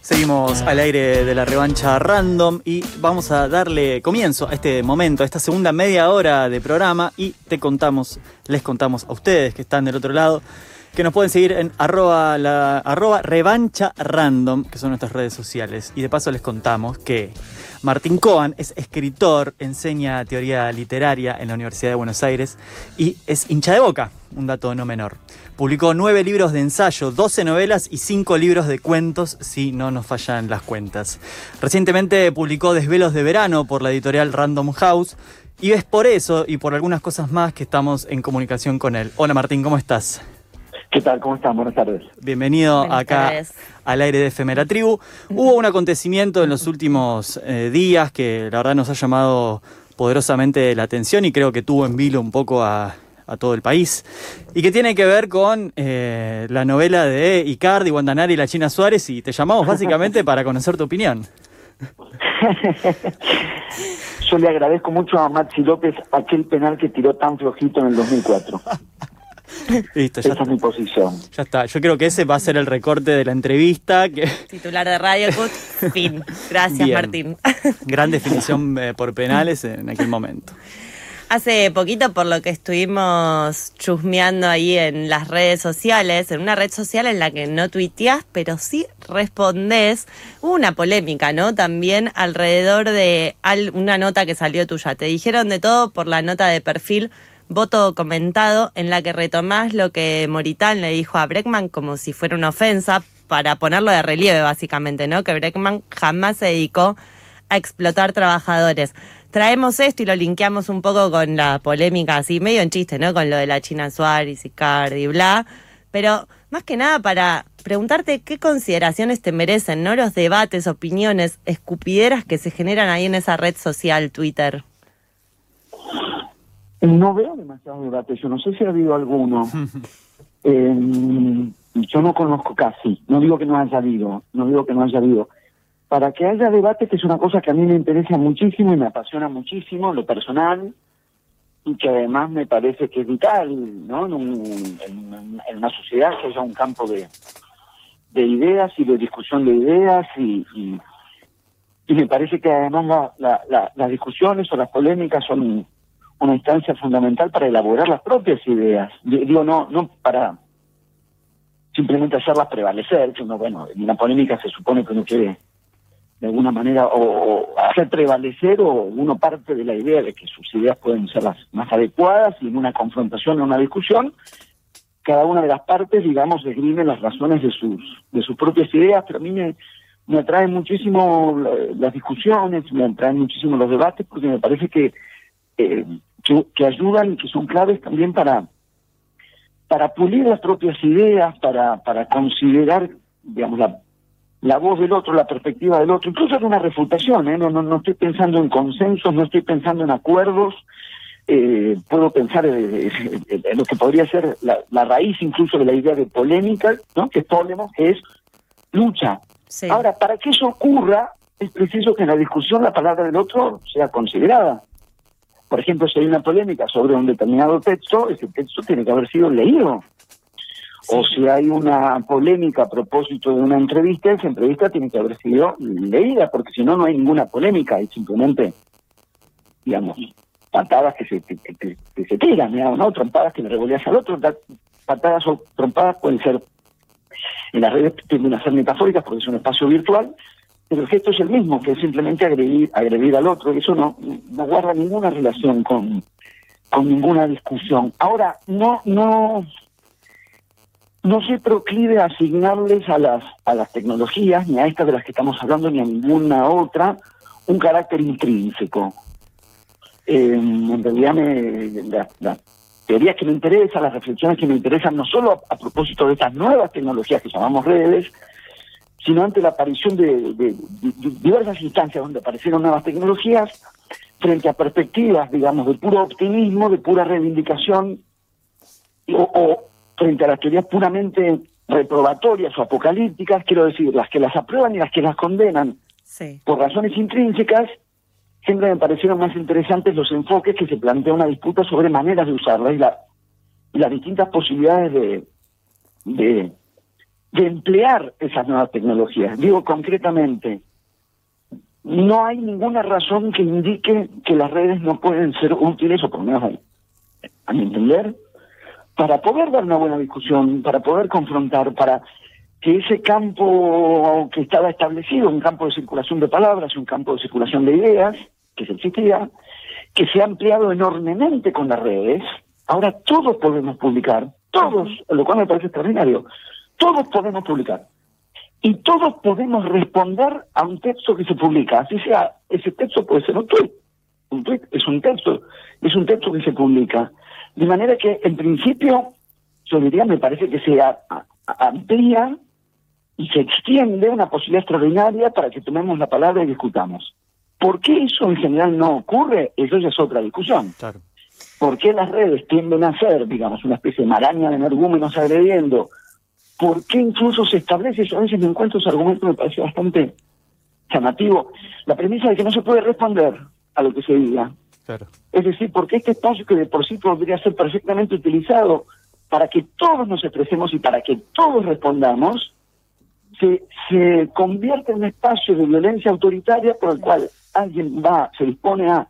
Seguimos al aire de la revancha random y vamos a darle comienzo a este momento, a esta segunda media hora de programa y te contamos, les contamos a ustedes que están del otro lado, que nos pueden seguir en arroba, la, arroba revancha random, que son nuestras redes sociales. Y de paso les contamos que Martín Coan es escritor, enseña teoría literaria en la Universidad de Buenos Aires y es hincha de boca, un dato no menor. Publicó nueve libros de ensayo, 12 novelas y cinco libros de cuentos, si no nos fallan las cuentas. Recientemente publicó Desvelos de Verano por la editorial Random House y es por eso y por algunas cosas más que estamos en comunicación con él. Hola Martín, ¿cómo estás? ¿Qué tal? ¿Cómo están? Buenas tardes. Bienvenido Buenas acá tardes. al aire de Efemera Tribu. Hubo un acontecimiento en los últimos eh, días que la verdad nos ha llamado poderosamente la atención y creo que tuvo en vilo un poco a, a todo el país y que tiene que ver con eh, la novela de Icardi, Guandanari y la China Suárez y te llamamos básicamente para conocer tu opinión. Yo le agradezco mucho a Maxi López aquel penal que tiró tan flojito en el 2004. Listo, ya, Esa es mi posición. ya está. Yo creo que ese va a ser el recorte de la entrevista. Que... Titular de Radio Cut, fin. Gracias, Bien. Martín. Gran definición eh, por penales en aquel momento. Hace poquito, por lo que estuvimos chusmeando ahí en las redes sociales, en una red social en la que no tuiteás, pero sí respondés, hubo una polémica, ¿no? También alrededor de al- una nota que salió tuya. Te dijeron de todo por la nota de perfil voto comentado en la que retomás lo que Moritán le dijo a Breckman como si fuera una ofensa para ponerlo de relieve básicamente, ¿no? Que Breckman jamás se dedicó a explotar trabajadores. Traemos esto y lo linkeamos un poco con la polémica así, medio en chiste, ¿no? Con lo de la China Suárez, Icardi, bla. Pero más que nada para preguntarte qué consideraciones te merecen, ¿no? Los debates, opiniones, escupideras que se generan ahí en esa red social, Twitter. No veo demasiado debate. Yo no sé si ha habido alguno. Eh, yo no conozco casi. No digo que no haya habido. No digo que no haya habido. Para que haya debate, que es una cosa que a mí me interesa muchísimo y me apasiona muchísimo, lo personal, y que además me parece que es vital, ¿no? En, un- en- en una sociedad que haya un campo de, de ideas y de discusión de ideas y, y, y me parece que además la- la- la- las discusiones o las polémicas son una instancia fundamental para elaborar las propias ideas. Di- Digo, no, no para simplemente hacerlas prevalecer, uno, bueno, en una polémica se supone que uno quiere de alguna manera o, hacer prevalecer o uno parte de la idea de que sus ideas pueden ser las más adecuadas y en una confrontación o una discusión cada una de las partes digamos esgrime las razones de sus de sus propias ideas pero a mí me me atraen muchísimo la- las discusiones me atraen muchísimo los debates porque me parece que eh, que, que ayudan y que son claves también para para pulir las propias ideas para para considerar digamos la la voz del otro, la perspectiva del otro, incluso en una refutación, ¿eh? no, no, no estoy pensando en consensos, no estoy pensando en acuerdos, eh, puedo pensar en, lo que podría ser la, la raíz incluso de la idea de polémica, ¿no? que es que es lucha. Sí. Ahora, para que eso ocurra, es preciso que en la discusión la palabra del otro sea considerada. Por ejemplo, si hay una polémica sobre un determinado texto, ese texto tiene que haber sido leído. O si hay una polémica a propósito de una entrevista, esa entrevista tiene que haber sido leída, porque si no, no hay ninguna polémica, hay simplemente, digamos, patadas que se, que, que- que se tiran, digamos, ¿no? Trompadas que le revoleas al otro, da- patadas o trompadas pueden ser, en las redes tienden a ser metafóricas porque es un espacio virtual, el gesto es el mismo, que es simplemente agredir, agredir al otro, y eso no, no guarda ninguna relación con, con ninguna discusión. Ahora, no, no, no se proclive a asignarles a las, a las tecnologías, ni a estas de las que estamos hablando, ni a ninguna otra, un carácter intrínseco. Eh, en realidad, me, la- las teorías que me interesan, las reflexiones que me interesan, no solo a propósito de estas nuevas tecnologías que llamamos redes, sino ante la aparición de, de- de- de diversas instancias donde aparecieron nuevas tecnologías, frente a perspectivas, digamos, de puro optimismo, de pura reivindicación, o, o frente a las teorías puramente reprobatorias o apocalípticas, quiero decir, las que las aprueban y las que las condenan Sí. por razones intrínsecas, siempre me parecieron más interesantes los enfoques que se plantea una disputa sobre maneras de usarlas y, la- y las distintas posibilidades de, de, de emplear esas nuevas tecnologías. Digo concretamente, no hay ninguna razón que indique que las redes no pueden ser útiles, o por lo menos a, a mi entender, para poder dar una buena discusión, para poder confrontar, para que ese campo que estaba establecido, un campo de circulación de palabras, un campo de circulación de ideas, que existía, que se ha ampliado enormemente con las redes, ahora todos podemos publicar, todos, lo cual me parece extraordinario, todos podemos publicar. Y todos podemos responder a un texto que se publica, así sea, ese texto puede ser un tweet, un tweet es un texto, es un texto que se publica. De manera que, en principio, yo diría, me parece que se amplía y se extiende una posibilidad extraordinaria para que tomemos la palabra y discutamos. ¿Por qué eso en general no ocurre? Eso ya es otra discusión. Claro. ¿Por qué las redes tienden a ser, digamos, una especie de maraña de energúmenos agrediendo? ¿Por qué incluso se establece, yo a veces me encuentro ese argumento, me parece bastante llamativo, la premisa de que no se puede responder a lo que se diga? Claro. Es decir, porque este espacio que de por sí podría ser perfectamente utilizado para que todos nos expresemos y para que todos respondamos, se, se convierte en un espacio de violencia autoritaria por el cual alguien va, se dispone a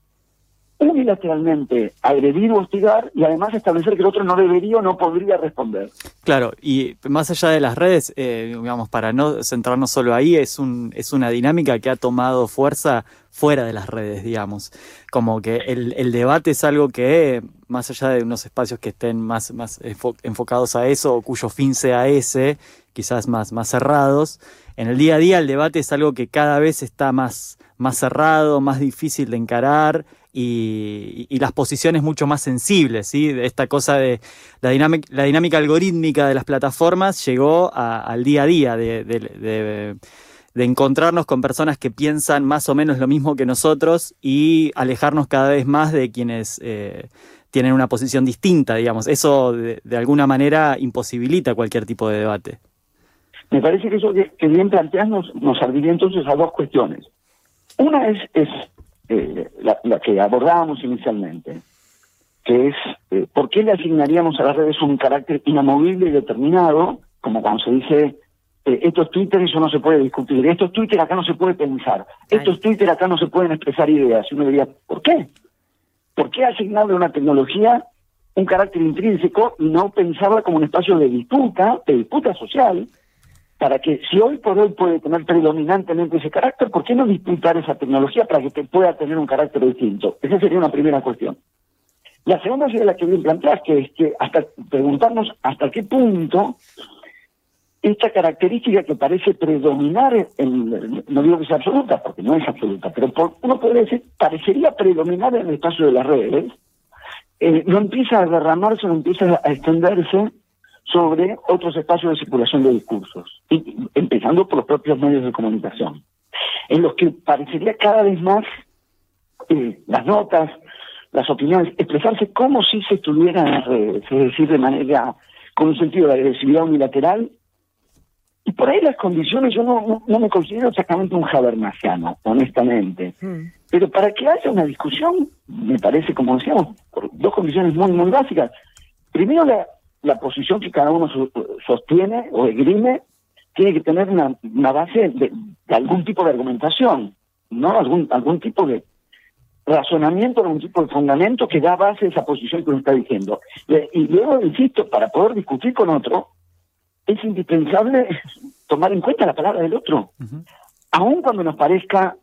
unilateralmente agredir o hostigar y además establecer que el otro no debería o no podría responder. Claro, y más allá de las redes, eh, digamos, para no centrarnos solo ahí, es, un, es una dinámica que ha tomado fuerza fuera de las redes, digamos. Como que el, debate es algo que, más allá de unos espacios que estén más, más enfo- enfocados a eso o cuyo fin sea ese, quizás más, más cerrados, en el día a día el debate es algo que cada vez está más, más cerrado, más difícil de encarar y, las posiciones mucho más sensibles, ¿sí? Esta cosa de la dinámica, algorítmica de las plataformas llegó al día a día de, encontrarnos con personas que piensan más o menos lo mismo que nosotros y alejarnos cada vez más de quienes eh, tienen una posición distinta, digamos. Eso de, alguna manera imposibilita cualquier tipo de debate. Me parece que eso que, bien planteas nos, nos serviría entonces a dos cuestiones. Una es eh, la, la que abordábamos inicialmente, que es eh, por qué le asignaríamos a las redes un carácter inamovible y determinado, como cuando se dice, eh, esto es Twitter, eso no se puede discutir, esto es Twitter, acá no se puede pensar, esto es Twitter, acá no se pueden expresar ideas. Y uno diría, ¿por qué? ¿Por qué asignarle a una tecnología un carácter intrínseco y no pensarla como un espacio de disputa, de disputa social, para que si hoy por hoy puede tener predominantemente ese carácter, ¿por qué no disputar esa tecnología para que te pueda tener un carácter distinto? Esa sería una primera cuestión. La segunda sería la que bien planteas, que es que hasta preguntarnos hasta qué punto esta característica que parece predominar, en, no digo que sea absoluta, porque no es absoluta, pero por- uno podría decir, parecería predominar en el espacio de las redes, eh, no empieza a derramarse, no empieza a extenderse sobre otros espacios de circulación de discursos, y, empezando por los propios medios de comunicación, en los que parecería cada vez más eh, las notas, las opiniones, expresarse como si se estuvieran en las redes, es decir, de manera, con un sentido de agresividad unilateral, y por ahí las condiciones, yo no, no, no me considero exactamente un habermasiano, honestamente, Mm. pero para que haya una discusión, me parece, como decíamos, por dos condiciones muy, muy básicas. Primero, la, la posición que cada uno so- sostiene o esgrime tiene que tener una, una base de, de algún tipo de argumentación, ¿no? Algún, algún tipo de razonamiento, algún tipo de fundamento que da base a esa posición que uno está diciendo. Y, y luego, insisto, para poder discutir con otro, es indispensable tomar en cuenta la palabra del otro aun cuando nos parezca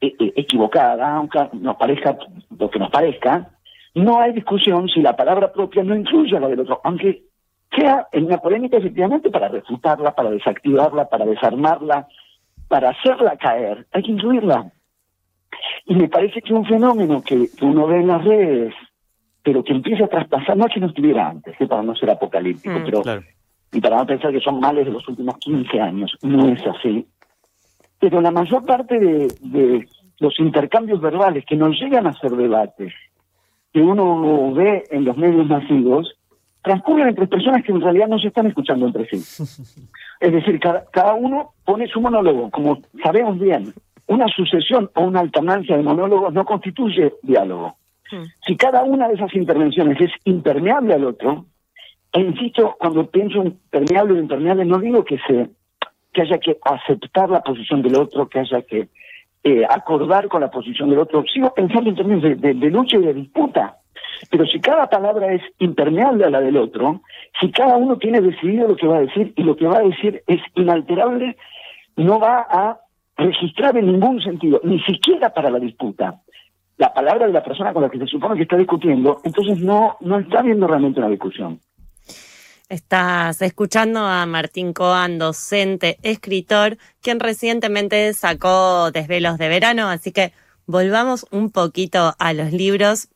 eh, eh, equivocada, aunque nos parezca lo que nos parezca, no hay discusión si la palabra propia no incluye a la del otro, aunque sea en una polémica efectivamente para refutarla, para desactivarla, para desarmarla, para hacerla caer, hay que incluirla. Y me parece que un fenómeno que, uno ve en las redes, pero que empieza a traspasar, no es que no estuviera antes, para no ser apocalíptico, Mm. pero Claro. y para no pensar que son males de los últimos 15 años. No es así. Pero la mayor parte de, de los intercambios verbales que nos llegan a ser debates, que uno ve en los medios masivos, transcurren entre personas que en realidad no se están escuchando entre sí. Es decir, cada, cada uno pone su monólogo, como sabemos bien. Una sucesión o una alternancia de monólogos no constituye diálogo. Si cada una de esas intervenciones es impermeable al otro, e insisto, cuando pienso en permeable o impermeable, no digo que se que haya que aceptar la posición del otro, que haya que eh, acordar con la posición del otro. Sigo pensando en términos de, lucha y de disputa. Pero si cada palabra es impermeable a la del otro, si cada uno tiene decidido lo que va a decir y lo que va a decir es inalterable, no va a registrar en ningún sentido, ni siquiera para la disputa, la palabra de la persona con la que se supone que está discutiendo, entonces no, no está habiendo realmente una discusión. Estás escuchando a Martín Coan, docente, escritor, quien recientemente sacó Desvelos de Verano, así que volvamos un poquito a los libros.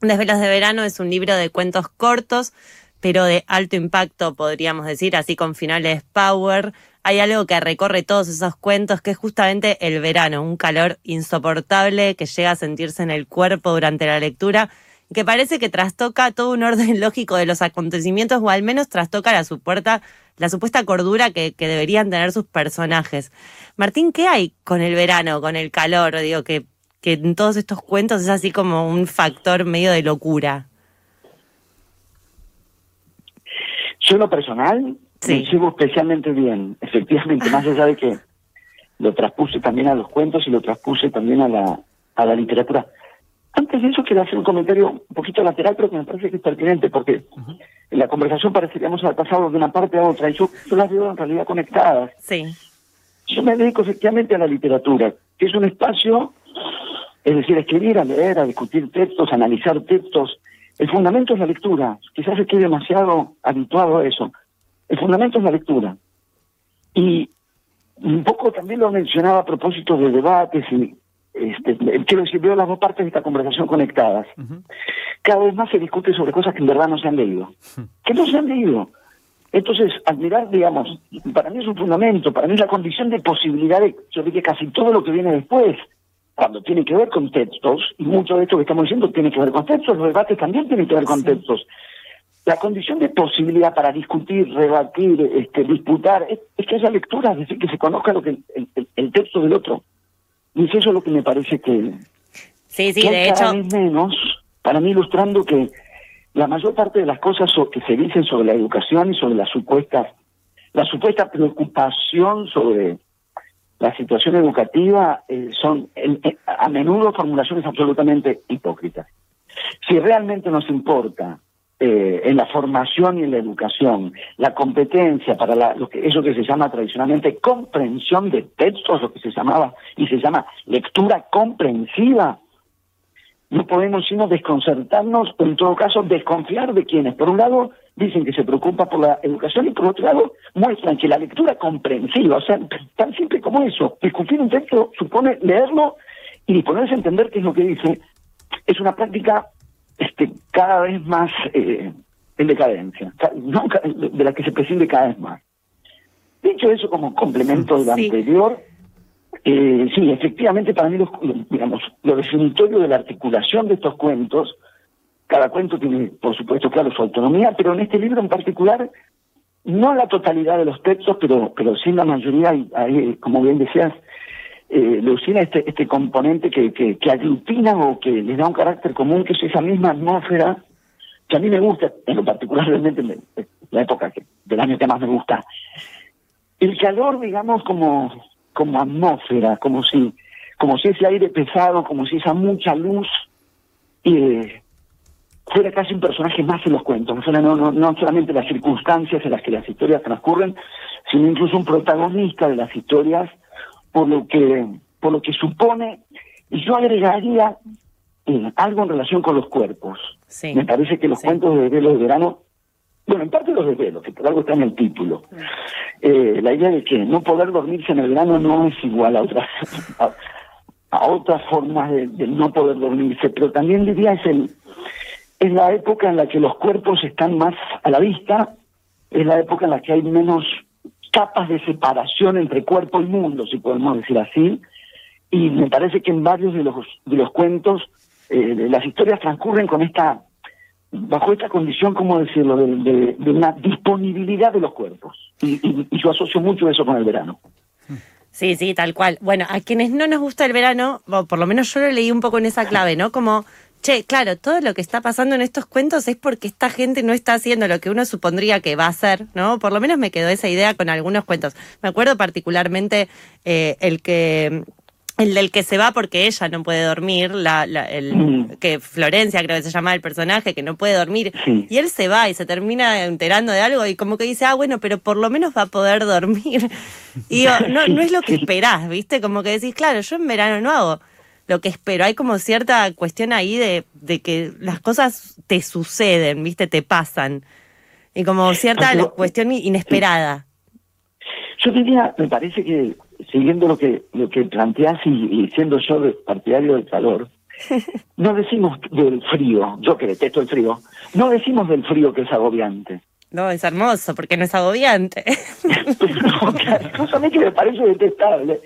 Desvelos de Verano es un libro de cuentos cortos, pero de alto impacto, podríamos decir, así con finales power. Hay algo que recorre todos esos cuentos, que es justamente el verano, un calor insoportable que llega a sentirse en el cuerpo durante la lectura que parece que trastoca todo un orden lógico de los acontecimientos o al menos trastoca la supuesta, la supuesta cordura que, que deberían tener sus personajes. Martín, ¿qué hay con el verano, con el calor? Digo, que, que en todos estos cuentos es así como un factor medio de locura. Yo en lo personal Sí. me llevo especialmente bien, efectivamente, más allá de que lo traspuse también a los cuentos y lo traspuse también a la, a la literatura. Antes de eso quiero hacer un comentario un poquito lateral, pero que me parece que es pertinente, porque en la conversación pareceríamos haber pasado de una parte a otra, y yo, yo las veo en realidad conectadas. Sí, Yo me dedico efectivamente a la literatura, que es un espacio, es decir, a escribir, a leer, a discutir textos, a analizar textos. El fundamento es la lectura. Quizás estoy demasiado habituado a eso. El fundamento es la lectura. Y un poco también lo mencionaba a propósito de debates y este, quiero decir, veo las dos partes de esta conversación conectadas. Cada vez más se discute sobre cosas que en verdad no se han leído. Que no se han leído. Entonces, admirar, digamos, para mí es un fundamento, para mí es la condición de posibilidad de, yo diría, casi todo lo que viene después, cuando tiene que ver con textos, y mucho de esto que estamos diciendo tiene que ver con textos, los debates también tienen que ver con Sí. textos. La condición de posibilidad para discutir, rebatir, este, disputar, es, es que haya lectura, es decir, que se conozca lo que el, el- el texto del otro. Y es eso lo que me parece que, sí, sí, que de hay hecho, cada vez menos, para mí ilustrando que la mayor parte de las cosas que se dicen sobre la educación y sobre la supuesta, la supuesta preocupación sobre la situación educativa eh, son eh, a menudo formulaciones absolutamente hipócritas. Si realmente nos importa eh, en la formación y en la educación la competencia para la, lo que, eso que se llama tradicionalmente comprensión de textos, lo que se llamaba y se llama lectura comprensiva, no podemos sino desconcertarnos o en todo caso desconfiar de quienes, por un lado, dicen que se preocupa por la educación y por otro lado muestran que la lectura comprensiva, o sea, tan simple como eso, discutir un texto supone leerlo y disponerse a entender qué es lo que dice, es una práctica este, cada vez más eh, en decadencia, no, de la que se prescinde cada vez más. Dicho eso como complemento de lo Sí. anterior, eh, sí, efectivamente para mí, los, lo- digamos, lo definitorio de la articulación de estos cuentos, cada cuento tiene, por supuesto, claro, su autonomía, pero en este libro en particular, no la totalidad de los textos, pero, pero sí la mayoría, y ahí, como bien decías, eh, este, este componente que, que, aglutina o que le da un carácter común, que es esa misma atmósfera, que a mí me gusta, en lo particular la época que, del año que más me gusta. El calor, digamos, como, como atmósfera, como si, como si ese aire pesado, como si esa mucha luz eh, fuera casi un personaje más en los cuentos, no, no, no solamente las circunstancias en las que las historias transcurren, sino incluso un protagonista de las historias por lo que, por lo que supone, y yo agregaría eh, algo en relación con los cuerpos. sí. Me parece que los Sí. cuentos de desvelos de verano, bueno, en parte los desvelos, que por algo está en el título. Eh, la idea de que no poder dormirse en el verano no es igual a otras a, a otras formas de, de no poder dormirse, pero también diría es el es la época en la que los cuerpos están más a la vista, es la época en la que hay menos capas de separación entre cuerpo y mundo, si podemos decir así, y me parece que en varios de los de los cuentos eh, las historias transcurren con esta bajo esta condición, ¿cómo decirlo?, de, una disponibilidad de los cuerpos. Y, y, yo asocio mucho eso con el verano. Sí, sí, tal cual. Bueno, a quienes no nos gusta el verano, por lo menos yo lo leí un poco en esa clave, ¿no? Como, che, claro, todo lo que está pasando en estos cuentos es porque esta gente no está haciendo lo que uno supondría que va a hacer, ¿no? Por lo menos me quedó esa idea con algunos cuentos. Me acuerdo particularmente eh, el que el del que se va porque ella no puede dormir, la, el, mm. que Florencia creo que se llama el personaje, que no puede dormir, y él se va y se termina enterando de algo y como que dice, ah, bueno, pero por lo menos va a poder dormir. Y no, no es lo que esperás, ¿viste? Como que decís, claro, yo en verano no hago lo que espero. Hay como cierta cuestión ahí de, de que las cosas te suceden, ¿viste? Te pasan. Y como cierta cuestión inesperada. Yo diría, me parece que siguiendo lo que lo que planteas y, siendo yo partidario del calor, no decimos del frío, yo que detesto el frío, no decimos del frío que es agobiante. No, es hermoso porque no es agobiante. no, que me parece detestable.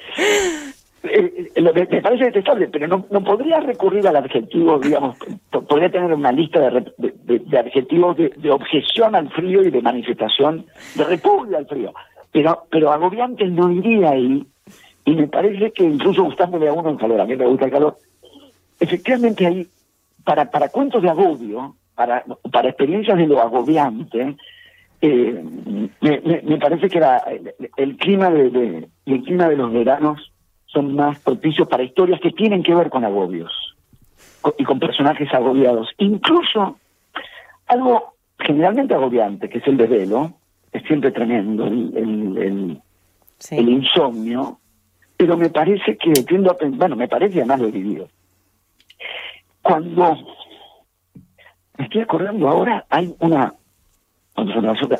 Eh, eh, me parece detestable, pero no, no podría recurrir al adjetivo, digamos, podría tener una lista de, de, adjetivos de, objeción al frío y de manifestación de repugna al frío. Pero, pero agobiante no iría ahí, y me parece que incluso gustándole a uno el calor, a mí me gusta el calor, efectivamente ahí, para, para cuentos de agobio, para, para experiencias de lo agobiante, eh, me, parece que era el, clima de, el clima de los veranos son más propicios para historias que tienen que ver con agobios y con personajes agobiados. Incluso algo generalmente agobiante, que es el desvelo, es siempre tremendo, el, el, insomnio, pero me parece que tiendo a bueno, me parece además lo he vivido. Cuando me estoy acordando ahora, hay una,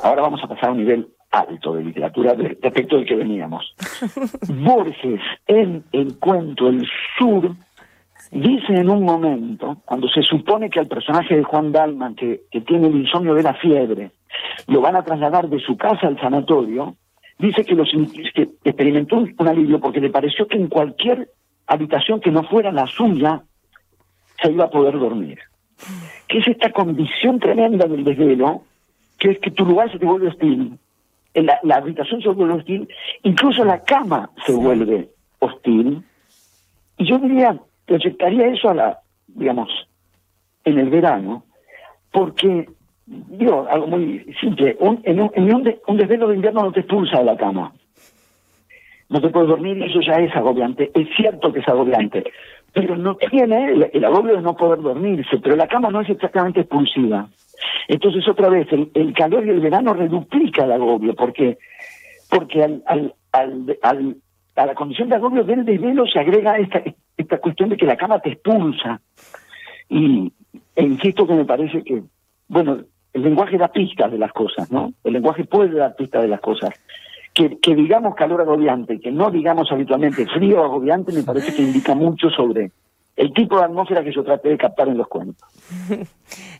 ahora vamos a pasar a un nivel alto de literatura respecto del que veníamos. Borges, en el cuento El Sur, dice en un momento, cuando se supone que al personaje de Juan Dalman, que, que tiene el insomnio de la fiebre, lo van a trasladar de su casa al sanatorio, dice que, los, que experimentó un alivio porque le pareció que en cualquier habitación que no fuera la suya se iba a poder dormir. Que es esta condición tremenda del desvelo, que es que tu lugar se te vuelve hostil, la, la habitación se vuelve hostil, incluso la cama se vuelve hostil. Y yo diría, proyectaría eso a la, digamos, en el verano, porque digo, algo muy simple, un, en, un, en un, desvelo de invierno no te expulsa de la cama. No te puedes dormir y eso ya es agobiante. Es cierto que es agobiante, pero no tiene el, agobio de no poder dormirse, pero la cama no es exactamente expulsiva. Entonces, otra vez, el, calor y el verano reduplica el agobio, porque porque al, al, al, a la condición de agobio del desvelo se agrega esta, esta cuestión de que la cama te expulsa. Y e insisto que me parece que, bueno, el lenguaje da pistas de las cosas, ¿no? El lenguaje puede dar pistas de las cosas. Que, que digamos calor agobiante, que no digamos habitualmente frío agobiante, me parece que indica mucho sobre el tipo de atmósfera que yo traté de captar en los cuentos.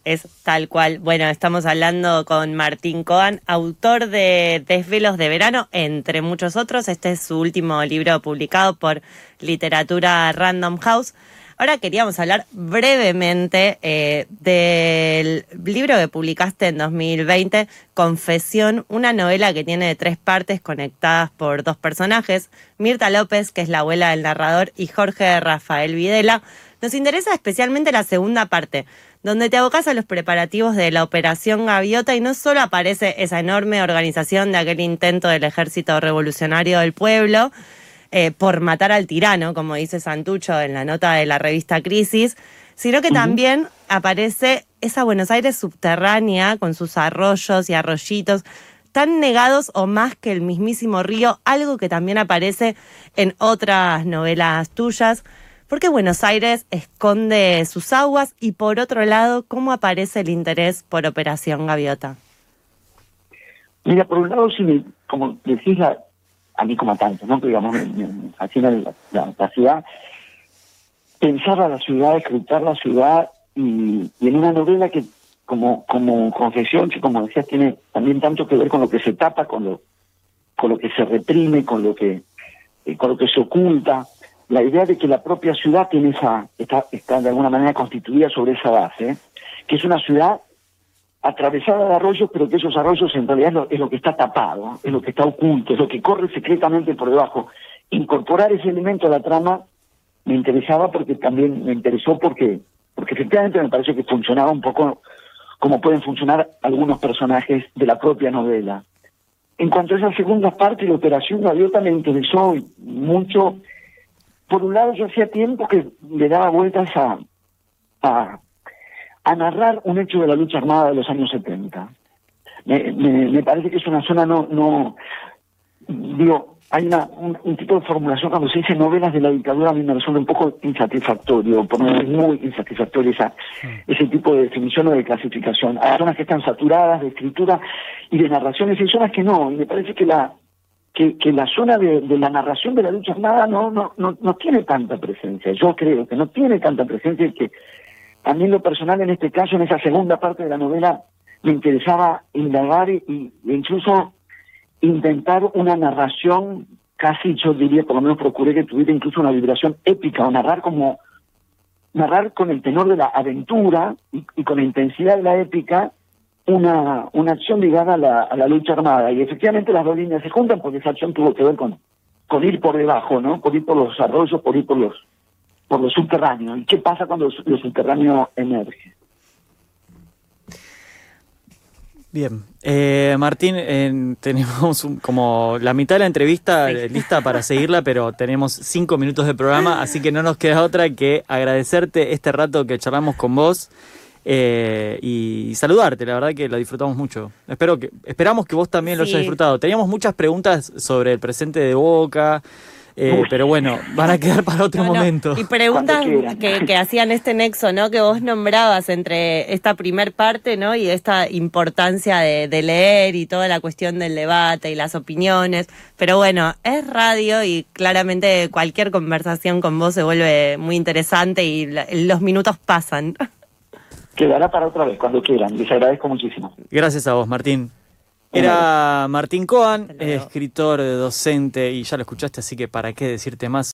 Es tal cual. Bueno, estamos hablando con Martín Coan, autor de Desvelos de Verano, entre muchos otros. Este es su último libro publicado por Literatura Random House. Ahora queríamos hablar brevemente eh, del libro que publicaste en 2020, Confesión, una novela que tiene tres partes conectadas por dos personajes, Mirta López, que es la abuela del narrador, y Jorge Rafael Videla. Nos interesa especialmente la segunda parte, donde te abocas a los preparativos de la Operación Gaviota y no solo aparece esa enorme organización de aquel intento del Ejército Revolucionario del Pueblo, eh, por matar al tirano, como dice Santucho en la nota de la revista Crisis, sino que también aparece esa Buenos Aires subterránea con sus arroyos y arroyitos tan negados o más que el mismísimo río, algo que también aparece en otras novelas tuyas. Porque Buenos Aires esconde sus aguas y por otro lado, ¿cómo aparece el interés por Operación Gaviota? Mira, por un lado, si como decís, la, a mí como a tantos, ¿no? digamos, haciendo la, la, ciudad, pensar a la ciudad, escritar la ciudad y, en una novela que como como confesión, que como decías, tiene también tanto que ver con lo que se tapa, con lo con lo que se reprime, con lo que eh, con lo que se oculta, la idea de que la propia ciudad tiene esa está, está de alguna manera constituida sobre esa base, que es una ciudad atravesada de arroyos, pero que esos arroyos en realidad es lo, que está tapado, es lo que está oculto, es lo que corre secretamente por debajo. Incorporar ese elemento a la trama me interesaba porque también me interesó porque, porque efectivamente me parece que funcionaba un poco como pueden funcionar algunos personajes de la propia novela. En cuanto a esa segunda parte la operación Gaviota me interesó mucho. Por un lado, yo hacía tiempo que le daba vueltas a, a, a narrar un hecho de la lucha armada de los años 70. Me, me, me parece que es una zona no, no digo, hay una, un, tipo de formulación cuando se dice novelas de la dictadura, a mí me resulta un poco insatisfactorio, por no decir muy insatisfactorio esa, ese tipo de definición o de clasificación. Hay zonas que están saturadas de escritura y de narraciones, y zonas que no, y me parece que la que, que la zona de, de la narración de la lucha armada no, no, no, no tiene tanta presencia. Yo creo que no tiene tanta presencia y que a mí en lo personal en este caso, en esa segunda parte de la novela, me interesaba indagar y, y incluso intentar una narración casi, yo diría, por lo menos procuré que tuviera incluso una vibración épica, o narrar como, narrar con el tenor de la aventura y, con la intensidad de la épica, una, una acción ligada a la, a la lucha armada. Y efectivamente las dos líneas se juntan porque esa acción tuvo que ver con, con ir por debajo, ¿no? Por ir por los arroyos, por ir por los, por los subterráneos. ¿Y qué pasa cuando los, los subterráneos emergen? Bien, eh, Martín, tenemos como la mitad de la entrevista lista para seguirla, pero tenemos cinco minutos de programa, así que no nos queda otra que agradecerte este rato que charlamos con vos eh, y saludarte. La verdad que lo disfrutamos mucho. Espero que esperamos que vos también lo hayas disfrutado. Teníamos muchas preguntas sobre el presente de Boca. Eh, pero bueno, van a quedar para otro momento. Y preguntas que, hacían este nexo, ¿no? Que vos nombrabas entre esta primer parte, ¿no? Y esta importancia de, leer y toda la cuestión del debate y las opiniones. Pero bueno, es radio y claramente cualquier conversación con vos se vuelve muy interesante y los minutos pasan. Quedará para otra vez, cuando quieran. Les agradezco muchísimo. Gracias a vos, Martín. Era Martín Coan, escritor, docente, y ya lo escuchaste, así que para qué decirte más.